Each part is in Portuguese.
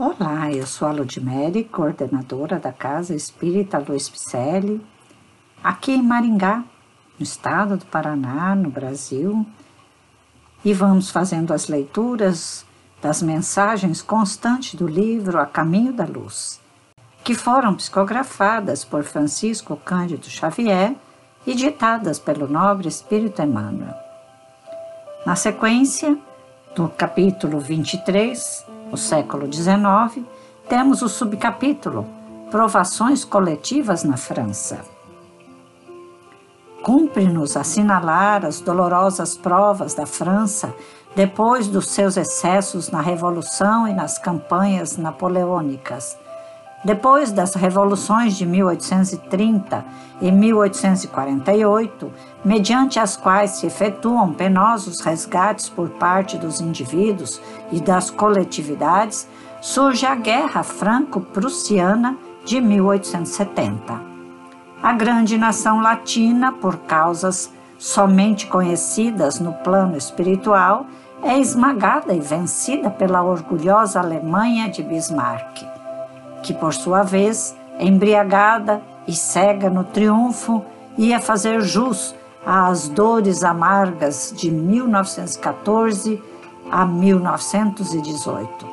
Olá, eu sou a Ludmere, coordenadora da Casa Espírita Luiz Picelli, aqui em Maringá, no estado do Paraná, no Brasil, e vamos fazendo as leituras das mensagens constantes do livro A Caminho da Luz, que foram psicografadas por Francisco Cândido Xavier e ditadas pelo nobre Espírito Emmanuel. Na sequência do capítulo 23, o século XIX, temos o subcapítulo Provações coletivas na França. Cumpre-nos assinalar as dolorosas provas da França depois dos seus excessos na Revolução e nas campanhas napoleônicas. Depois das revoluções de 1830 e 1848, mediante as quais se efetuam penosos resgates por parte dos indivíduos e das coletividades, surge a Guerra Franco-Prussiana de 1870. A grande nação latina, por causas somente conhecidas no plano espiritual, é esmagada e vencida pela orgulhosa Alemanha de Bismarck, que, por sua vez, embriagada e cega no triunfo, ia fazer jus às dores amargas de 1914 a 1918.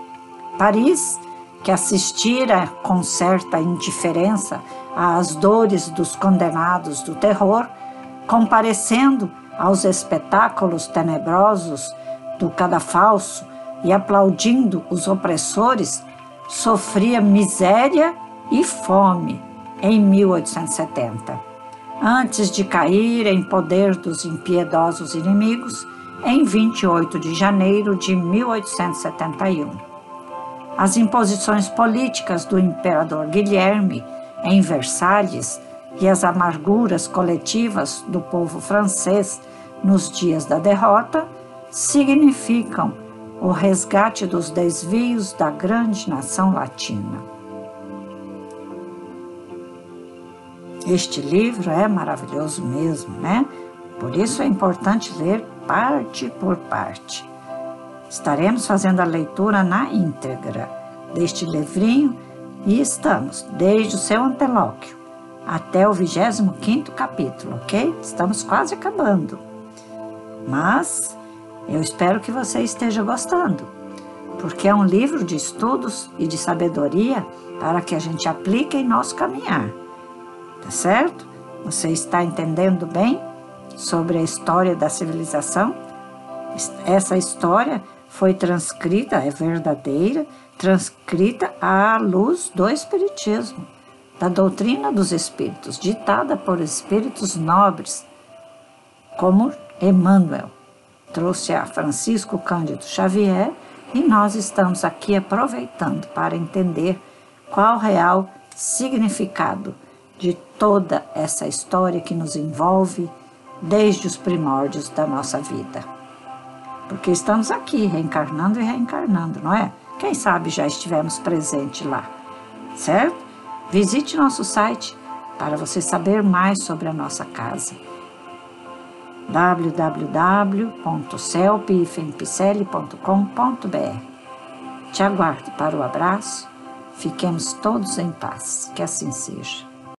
Paris, que assistira com certa indiferença às dores dos condenados do terror, comparecendo aos espetáculos tenebrosos do cadafalso e aplaudindo os opressores, sofria miséria e fome em 1870, antes de cair em poder dos impiedosos inimigos em 28 de janeiro de 1871. As imposições políticas do imperador Guilherme em Versalhes e as amarguras coletivas do povo francês nos dias da derrota significam o resgate dos desvios da grande nação latina. Este livro é maravilhoso mesmo, né? Por isso é importante ler parte por parte. Estaremos fazendo a leitura na íntegra deste livrinho e estamos desde o seu antelóquio até o 25 capítulo, ok? Estamos quase acabando. Mas eu espero que você esteja gostando, porque é um livro de estudos e de sabedoria para que a gente aplique em nosso caminhar. Tá certo? Você está entendendo bem sobre a história da civilização? Essa história foi transcrita, é verdadeira, transcrita à luz do Espiritismo da doutrina dos espíritos, ditada por espíritos nobres, como Emmanuel trouxe a Francisco Cândido Xavier, e nós estamos aqui aproveitando para entender qual o real significado de toda essa história que nos envolve desde os primórdios da nossa vida. Porque estamos aqui reencarnando e reencarnando, não é? Quem sabe já estivemos presentes lá, certo? Visite nosso site para você saber mais sobre a nossa casa. www.celpifempicele.com.br Te aguardo para o abraço. Fiquemos todos em paz. Que assim seja.